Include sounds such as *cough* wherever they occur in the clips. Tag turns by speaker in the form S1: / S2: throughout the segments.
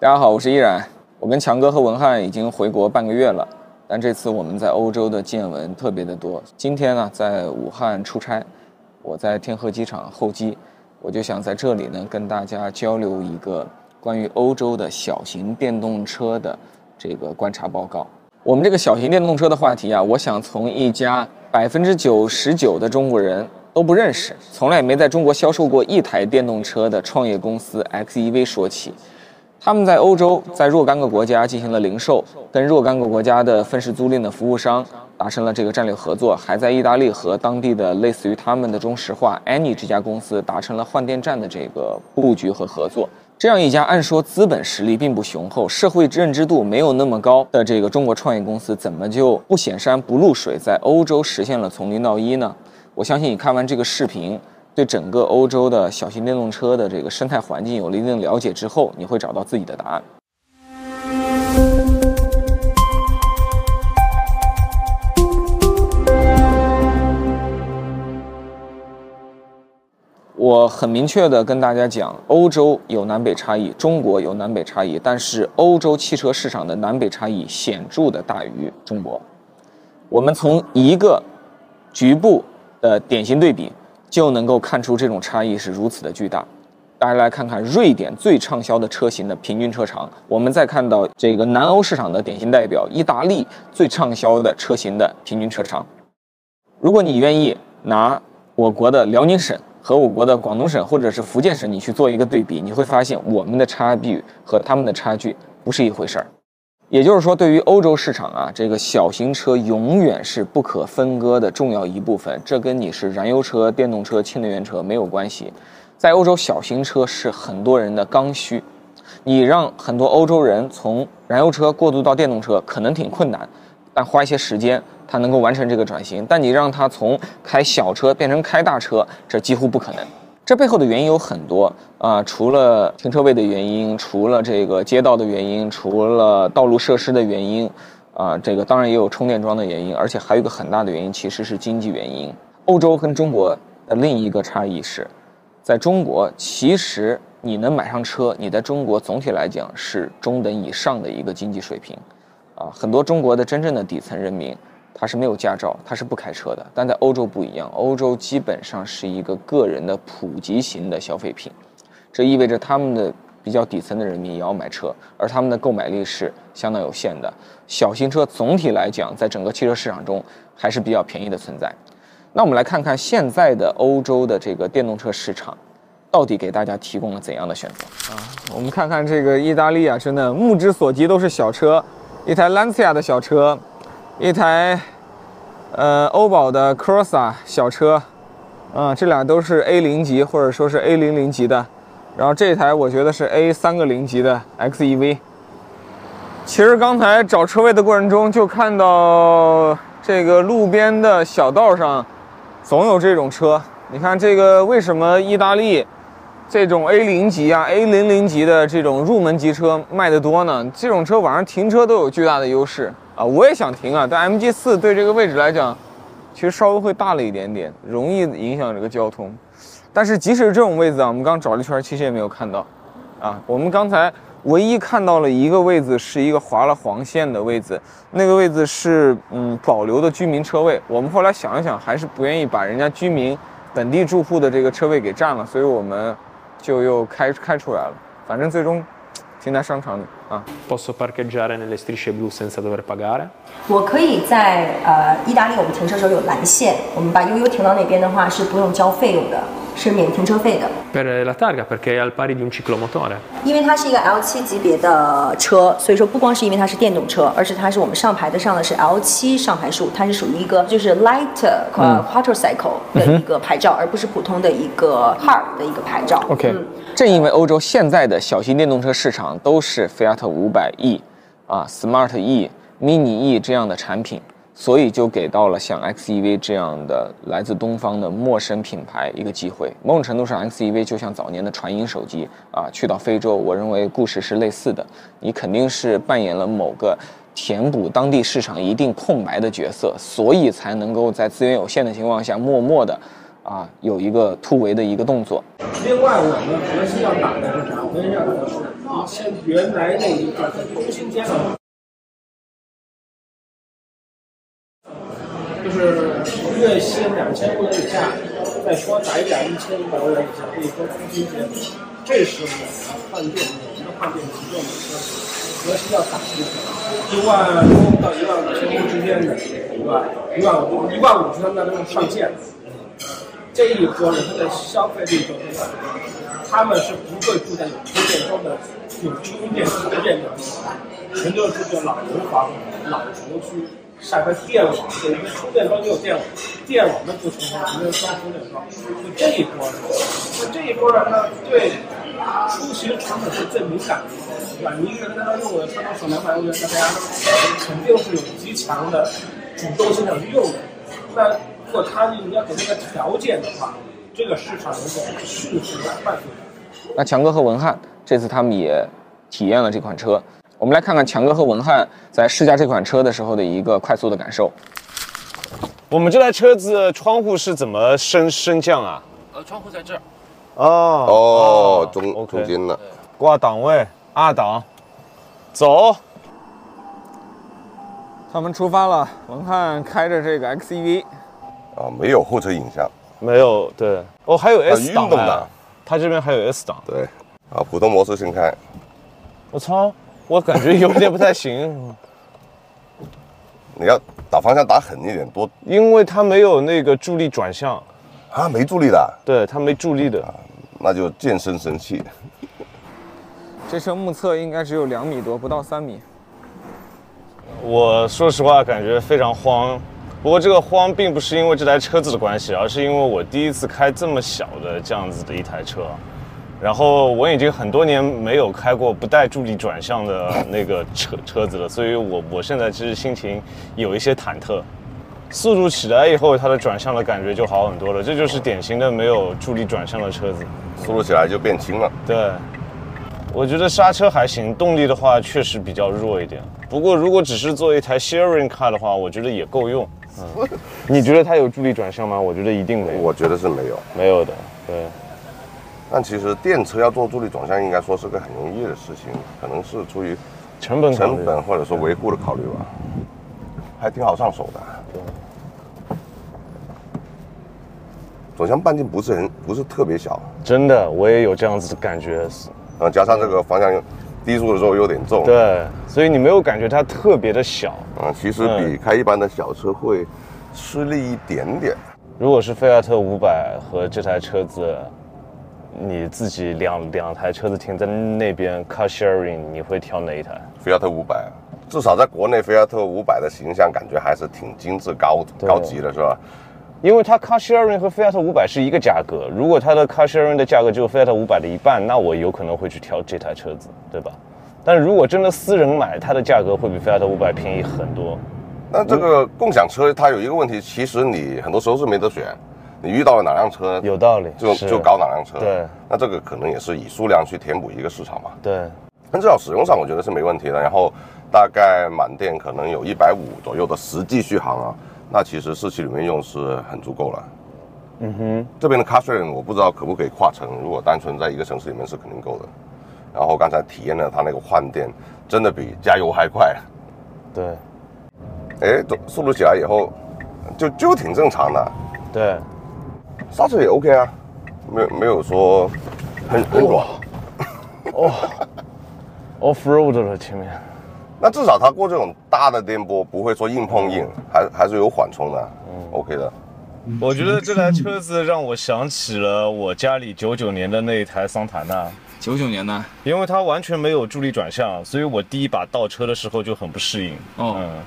S1: 大家好，我是依然。我跟强哥和文翰已经回国半个月了，但这次我们在欧洲的见闻特别的多。今天呢，在武汉出差，我在天河机场候机，我就想在这里呢跟大家交流一个关于欧洲的小型电动车的这个观察报告。我们这个小型电动车的话题啊，我想从一家百分之九十九的中国人都不认识，从来也没在中国销售过一台电动车的创业公司 XEV 说起。他们在欧洲，在若干个国家进行了零售，跟若干个国家的分时租赁的服务商达成了这个战略合作，还在意大利和当地的类似于他们的中石化、Any 这家公司达成了换电站的这个布局和合作。这样一家按说资本实力并不雄厚、社会认知度没有那么高的这个中国创业公司，怎么就不显山不露水，在欧洲实现了从零到一呢？我相信你看完这个视频。对整个欧洲的小型电动车的这个生态环境有了一定了解之后，你会找到自己的答案。我很明确的跟大家讲，欧洲有南北差异，中国有南北差异，但是欧洲汽车市场的南北差异显著的大于中国。我们从一个局部的典型对比。就能够看出这种差异是如此的巨大。大家来看看瑞典最畅销的车型的平均车长，我们再看到这个南欧市场的典型代表意大利最畅销的车型的平均车长。如果你愿意拿我国的辽宁省和我国的广东省或者是福建省，你去做一个对比，你会发现我们的差距和他们的差距不是一回事儿。也就是说，对于欧洲市场啊，这个小型车永远是不可分割的重要一部分。这跟你是燃油车、电动车、氢能源车没有关系。在欧洲，小型车是很多人的刚需。你让很多欧洲人从燃油车过渡到电动车，可能挺困难，但花一些时间，他能够完成这个转型。但你让他从开小车变成开大车，这几乎不可能。这背后的原因有很多啊，除了停车位的原因，除了这个街道的原因，除了道路设施的原因，啊，这个当然也有充电桩的原因，而且还有一个很大的原因，其实是经济原因。欧洲跟中国的另一个差异是，在中国，其实你能买上车，你在中国总体来讲是中等以上的一个经济水平，啊，很多中国的真正的底层人民。他是没有驾照，他是不开车的。但在欧洲不一样，欧洲基本上是一个个人的普及型的消费品，这意味着他们的比较底层的人民也要买车，而他们的购买力是相当有限的。小型车总体来讲，在整个汽车市场中还是比较便宜的存在。那我们来看看现在的欧洲的这个电动车市场，到底给大家提供了怎样的选择啊？我们看看这个意大利啊，真的目之所及都是小车，一台兰 c 亚的小车。一台，呃，欧宝的 Crossa 小车，啊，这俩都是 A 零级或者说是 A 零零级的，然后这台我觉得是 A 三个零级的 XEV。其实刚才找车位的过程中，就看到这个路边的小道上，总有这种车。你看这个为什么意大利这种 A 零级啊、A 零零级的这种入门级车卖的多呢？这种车晚上停车都有巨大的优势。啊，我也想停啊，但 MG 四对这个位置来讲，其实稍微会大了一点点，容易影响这个交通。但是即使是这种位置啊，我们刚找了一圈，其实也没有看到。啊，我们刚才唯一看到了一个位置，是一个划了黄线的位置，那个位置是嗯保留的居民车位。我们后来想一想，还是不愿意把人家居民本地住户的这个车位给占了，所以我们就又开开出来了。反正最终。停在商场里啊。
S2: Posso parcheggiare nelle strisce blu senza dover pagare？
S3: 我可以在呃意大利，我们停车时候有蓝线，我们把悠悠停到那边的话是不用交费用的。是免停车费的。
S2: Per la targa perché è al pari di un ciclomotore。
S3: 因为它是一个 L7 级别的车，所以说不光是因为它是电动车，而且它是我们上牌的上的是 L7 上牌数，它是属于一个就是 light 呃 quadricycle 的一个牌照，而不是普通的一个 car 的一个牌照。
S1: OK。正因为欧洲现在的小型电动车市场都是 Fiat 500e 啊 Smart E、Mini E 这样的产品。所以就给到了像 XEV 这样的来自东方的陌生品牌一个机会。某种程度上，XEV 就像早年的传音手机啊，去到非洲，我认为故事是类似的。你肯定是扮演了某个填补当地市场一定空白的角色，所以才能够在资源有限的情况下，默默的啊有一个突围的一个动作。
S4: 另外，我们核心要打的是啥？我们要打的是以前原来那一个中心间的，就是月薪两千欧元以下，再说打一点一千五百欧元以下，可以说中心间。这是我们换电，我们的换电机动的，核心要打的一万欧到一万五千之间的，对吧？一万五，一万五是他们那都是上限。这一波人他的消费力都非常高，他们是不会住在有充电桩的、有充电条件的地方，全都是住在老城房、老城区，下个电网，因为充电桩就有电网，电网的不充电，没有装充电桩，就这一波人，那这一波人呢，对出行成本是最敏感的，对吧？你一个人在那用的车能省两百欧元，大家肯定是有极强的主动性想去用的，那。如果他你要给那个条件的话，这个市场能够迅速的快速的。
S1: 那强哥和文翰这次他们也体验了这款车，我们来看看强哥和文翰在试驾这款车的时候的一个快速的感受。
S5: 我们这台车子窗户是怎么升升降啊？
S6: 呃，窗户在这儿。
S5: 哦
S7: 哦，中
S5: OK
S7: 中间的，
S5: 挂档位二档，走。
S1: 他们出发了，文翰开着这个 XEV，
S7: 啊，没有后车影像，
S5: 没有，对，哦，还有 S 档哎
S7: 运动的，
S5: 它这边还有 S 档。
S7: 对，啊，普通模式先开，
S5: 我操，我感觉有点不太行，*laughs*
S7: 你要打方向打狠一点，多 *laughs*
S5: 因为它没有那个助力转向，
S7: 啊没助力的，
S5: 对，它没助力的。
S7: 那就健身神器。*laughs*
S1: 这车目测应该只有两米多，不到三米。
S5: 我说实话，感觉非常慌。不过这个慌并不是因为这台车子的关系，而是因为我第一次开这么小的这样子的一台车，然后我已经很多年没有开过不带助力转向的那个车车子了，所以我我现在其实心情有一些忐忑。速度起来以后，它的转向的感觉就好很多了，这就是典型的没有助力转向的车子。
S7: 速度起来就变轻了。
S5: 对，我觉得刹车还行，动力的话确实比较弱一点。不过如果只是做一台 sharing car 的话，我觉得也够用。嗯，你觉得它有助力转向吗？我觉得一定没有，
S7: 我觉得是没有，
S5: 没有的。对，
S7: 但其实电车要做助力转向，应该说是个很容易的事情，可能是出于
S5: 成本
S7: 成本或者说维护的考虑吧，还挺好上手的。转向半径不是很不是特别小，
S5: 真的我也有这样子的感觉。
S7: 嗯，加上这个方向低速的时候有点重，，
S5: 对，所以你没有感觉它特别的小。
S7: 嗯，其实比开一般的小车会吃力一点点。
S5: 如果是菲亚特五百和这台车子，你自己两两台车子停在那边 car sharing，你会挑哪一台？
S7: 菲亚特五百，至少在国内，菲亚特五百的形象感觉还是挺精致高高级的，是吧？
S5: 因为它 car sharing 和菲亚特五百是一个价格，如果它的 car sharing 的价格只有菲亚特五百的一半，那我有可能会去挑这台车子，对吧？但是如果真的私人买，它的价格会比菲亚特五百便宜很多。
S7: 那这个共享车它有一个问题，其实你很多时候是没得选，你遇到了哪辆车，
S5: 有道理，
S7: 就就搞哪辆车。
S5: 对，
S7: 那这个可能也是以数量去填补一个市场嘛。
S5: 对，
S7: 但至少使用上我觉得是没问题的。然后大概满电可能有一百五左右的实际续航啊，那其实市区里面用是很足够了。
S5: 嗯哼，
S7: 这边的 car sharing 我不知道可不可以跨城，如果单纯在一个城市里面是肯定够的。然后刚才体验了它那个换电，真的比加油还快。
S5: 对，
S7: 哎，走速度起来以后，就就挺正常的，
S5: 对，
S7: 刹车也 OK 啊，没有没有说很很软。
S5: off road 了前面。
S7: 那至少它过这种大的颠簸不会说硬碰硬，还还是有缓冲的，嗯，OK 的。
S5: 我觉得这台车子让我想起了我家里九九年的那一台桑塔纳，
S1: 九九年的，
S5: 因为它完全没有助力转向，所以我第一把倒车的时候就很不适应。
S1: 哦。
S5: 嗯，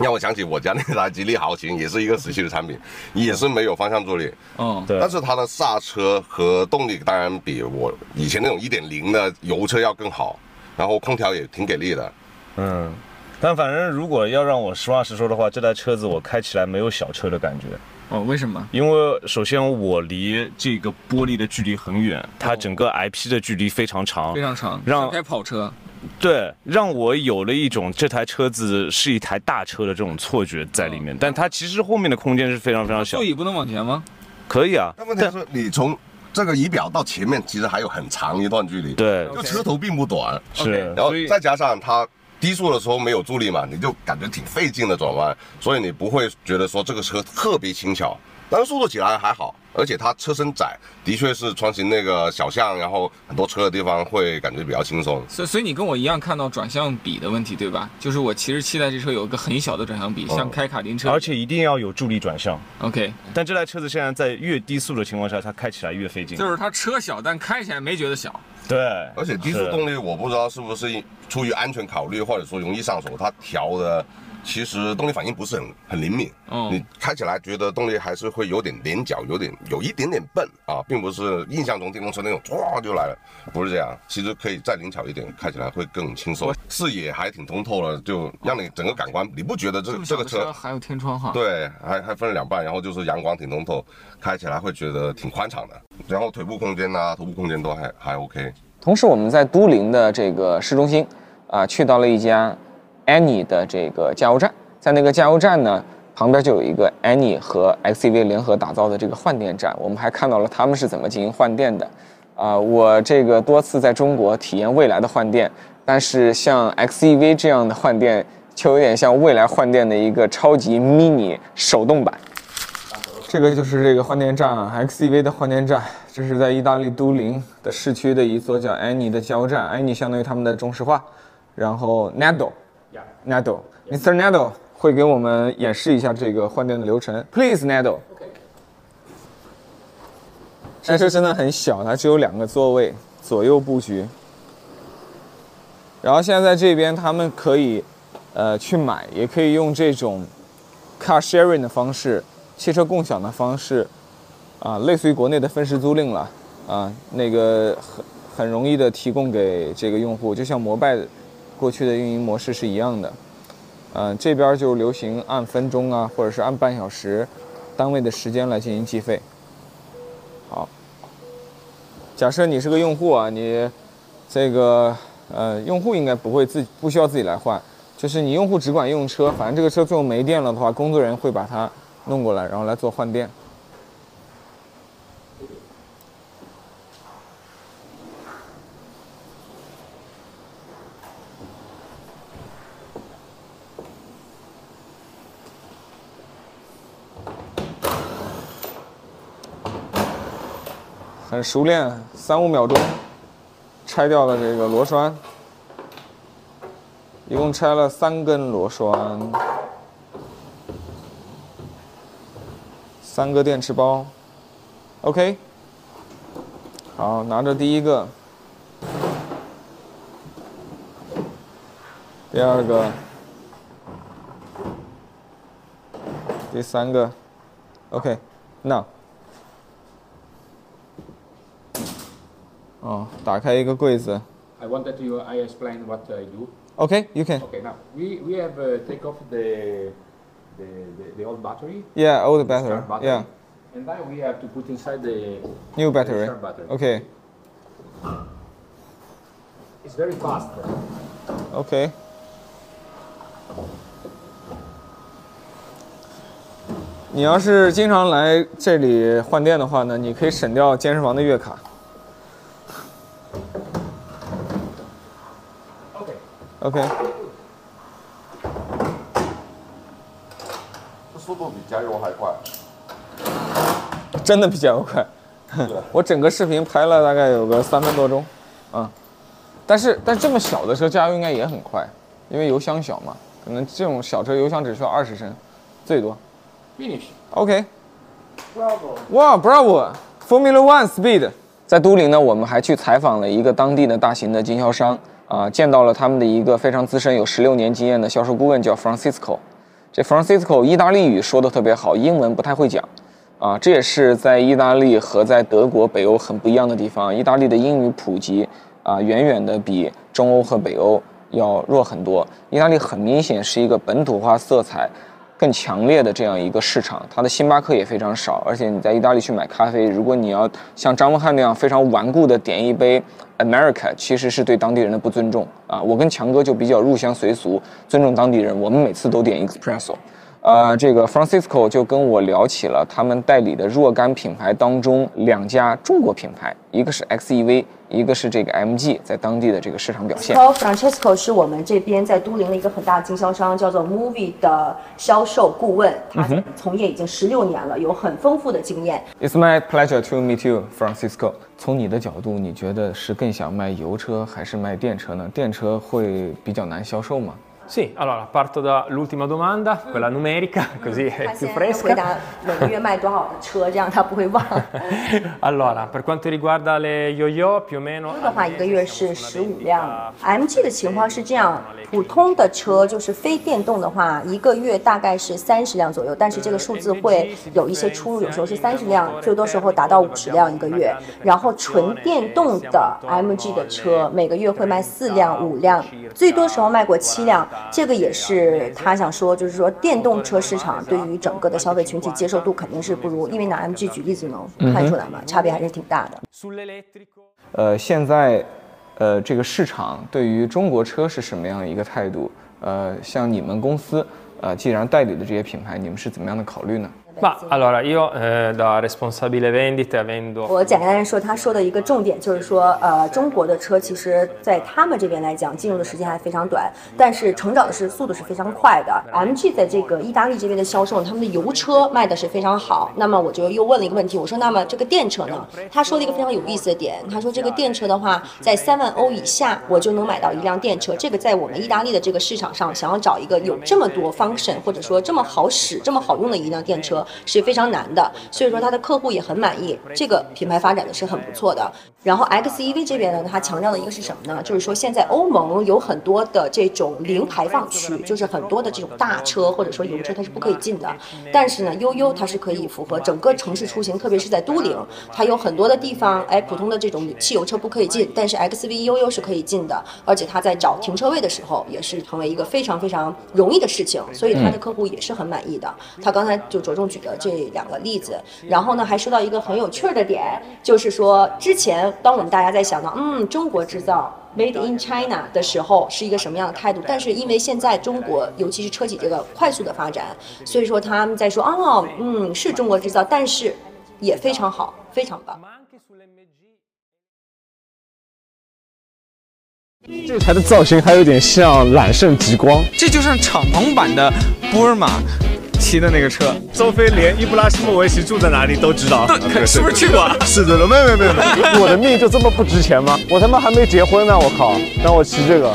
S7: 让我想起我家那台吉利豪情，也是一个时期的产品，也是没有方向助力，
S1: 哦，
S5: 对。
S7: 但是它的刹车和动力当然比我以前那种一点零的油车要更好，然后空调也挺给力的。
S5: 嗯，但反正如果要让我实话实说的话，这台车子我开起来没有小车的感觉，
S1: 哦，为什么？
S5: 因为首先我离这个玻璃的距离很远，它整个 IP 的距离非常长，
S1: 非常长，
S5: 让
S1: 开跑车。
S5: 对，让我有了一种这台车子是一台大车的这种错觉在里面，但它其实后面的空间是非常非常小
S1: 座。椅不能往前吗？
S5: 可以啊，
S7: 但问题是你从这个仪表到前面，其实还有很长一段距离。，
S5: 对，
S7: 就车头并不短，
S5: 是，
S7: 然后再加上它低速的时候没有助力嘛，你就感觉挺费劲的转弯，所以你不会觉得说这个车特别轻巧，但是速度起来还好，而且它车身窄，的确是穿行那个小巷，然后很多车的地方会感觉比较轻松。
S1: 所以所以你跟我一样看到转向比的问题，对吧？就是我其实期待这车有一个很小的转向比，像开卡丁车。
S5: 而且一定要有助力转向。
S1: OK，
S5: 但这台车子现在在越低速的情况下，它开起来越费劲。
S1: 就是它车小，但开起来没觉得小。
S5: 对，
S7: 而且低速动力，我不知道是不是出于安全考虑，或者说容易上手，它调的其实动力反应不是很很灵敏。
S1: 嗯
S7: 你开起来觉得动力还是会有点连脚，有点有一点点笨啊，并不是印象中电动车那种唰就来了，不是这样。其实可以再灵巧一点，开起来会更轻松，视野还挺通透的，就让你整个感官，你不觉得这这个车
S1: 还有天窗哈？，
S7: 对，还还分了两半，然后就是阳光挺通透，开起来会觉得挺宽敞的，然后腿部空间呐、头部空间都还还 OK。
S1: 同时我们在都灵的这个市中心啊、去到了一家 Any 的这个加油站，在那个加油站呢。旁边就有一个 Any 和 XEV 联合打造的这个换电站，我们还看到了他们是怎么进行换电的。啊、我这个多次在中国体验未来的换电，但是像 XEV 这样的换电，就有点像未来换电的一个超级 mini 手动版。这个就是这个换电站啊，XEV 的换电站，这是在意大利都灵的市区的一座叫 Any 的加油站，Any 相当于他们的中石化，然后 Nado Nado 会给我们演示一下这个换电的流程，Please Nado。这车真的很小，它只有两个座位，左右布局。然后现在在这边，他们可以，呃，去买，也可以用这种 car sharing 的方式，汽车共享的方式，啊，类似于国内的分时租赁了，啊，那个很很容易的提供给这个用户，就像摩拜过去的运营模式是一样的。嗯、这边就流行按分钟啊，或者是按半小时单位的时间来进行计费。好，假设你是个用户啊，你这个呃用户应该不会自己不需要自己来换，就是你用户只管用车，反正这个车最后没电了的话，工作人员会把它弄过来，然后来做换电。很熟练，三五秒钟拆掉了这个螺栓，一共拆了三根螺栓，三个电池包，OK。好，拿着第一个，第二个，第三个，OK。Now。打开一个柜子。
S6: I wanted to I explain what I do.
S1: Okay, you can.
S6: Okay, now we, we have uh, take off the, the, the, old battery.
S1: Yeah, old battery. Yeah,
S6: And then we have to put inside the
S1: new battery.
S6: start battery.
S1: OK,
S6: It's very fast.
S1: Okay.。你要是经常来这里换电的话呢，你可以省掉健身房的月卡。OK，
S7: 速度比加油还快。
S1: 真的比加油快。*laughs* 我整个视频拍了大概有个三分多钟，啊，但是但这么小的车加油应该也很快，因为油箱小嘛，可能这种小车油箱只需要二十升，最多。
S6: Finish.
S1: OK。Bravo 哇，Bravo！Formula One Speed。在都灵呢，我们还去采访了一个当地的大型的经销商啊，见到了他们的一个非常资深、有十六年经验的销售顾问，叫 Francisco。这 Francisco 意大利语说的特别好，英文不太会讲啊，这也是在意大利和在德国、北欧很不一样的地方。意大利的英语普及啊，远远的比中欧和北欧要弱很多。意大利很明显是一个本土化色彩更强烈的这样一个市场，它的星巴克也非常少，而且你在意大利去买咖啡，如果你要像张文翰那样非常顽固的点一杯 America，其实是对当地人的不尊重啊。我跟强哥就比较入乡随俗，尊重当地人，我们每次都点 espresso。呃，这个 Francisco 就跟我聊起了他们代理的若干品牌当中两家中国品牌，一个是 XEV，一个是这个 MG，在当地的这个市场表现。
S3: Paul Francesco 是我们这边在都灵的一个很大的经销商，叫做 Movie 的销售顾问，他从业已经十六年了，有很丰富的经验。
S1: It's my pleasure to meet you, Francisco。从你的角度，你觉得是更想卖油车还是卖电车呢？电车会比较难销售吗？
S2: Sì, allora parto dall'ultima domanda, quella numerica, così
S3: 他
S2: è
S3: 现
S2: più
S3: 在回
S2: fresca.
S3: 答每个月卖多少的车，这样他不会忘。
S2: Allora, per quanto riguarda le yo-yo, più o meno...
S3: 的话，一个月是十五辆。MG 的情况是这样，普通的车就是非电动的话，一个月大概是三十辆左右，但是这个数字会有一些出入，有时候是三十辆，最多时候达到五十辆一个月。然后纯电动的 MG 的车每个月会卖四辆、五辆，最多时候卖过七辆。这个也是他想说，就是说电动车市场对于整个的消费群体接受度肯定是不如，因为拿 MG 举例子能看出来嘛，差别还是挺大的。
S1: 呃，现在，呃，这个市场对于中国车是什么样的一个态度？呃，像你们公司，呃，既然代理的这些品牌，你们是怎么样的考虑呢？
S2: Ma allora, io eh, da responsabile vendite, avendo...
S3: 我简单的说，他说的一个重点就是说，呃，中国的车其实在他们这边来讲，进入的时间还非常短，但是成长的是速度是非常快的。MG 在这个意大利这边的销售，他们的油车卖的是非常好。那么我就又问了一个问题，我说，那么这个电车呢？他说了一个非常有意思的点，他说这个电车的话，在三万欧以下，我就能买到一辆电车。这个在我们意大利的这个市场上，想要找一个有这么多 function 或者说这么好使、这么好用的一辆电车是非常难的。所以说他的客户也很满意，这个品牌发展的是很不错的。然后 XEV 这边呢，它强调的一个是什么呢？就是说现在欧盟有很多的这种零排放区，就是很多的这种大车或者说油车它是不可以进的。但是呢，悠悠它是可以符合整个城市出行，特别是在都灵，它有很多的地方，哎，普通的这种汽油车不可以进，但是 XV 悠悠是可以进的，而且它在找停车位的时候也是成为一个非常非常容易的事情，所以它的客户也是很满意的。他刚才就着重举的这两个例子，然后呢还说到一个很有趣儿的点，就是说之前当我们大家在想到，嗯，中国制造。Made in China 的时候是一个什么样的态度？但是因为现在中国，尤其是车企这个快速的发展，所以说他们在说，哦，嗯，是中国制造，但是也非常好，非常棒。
S5: 这台的造型还有点像揽胜极光。
S1: 这就像敞篷版的波尔玛骑的那个车。
S5: 周飞连伊布拉希莫维奇住在哪里都知道，
S1: 可是不是去过？
S5: 是的，没有没有没有，我的命就这么不值钱吗？我他妈还没结婚呢，我靠，让我骑这个。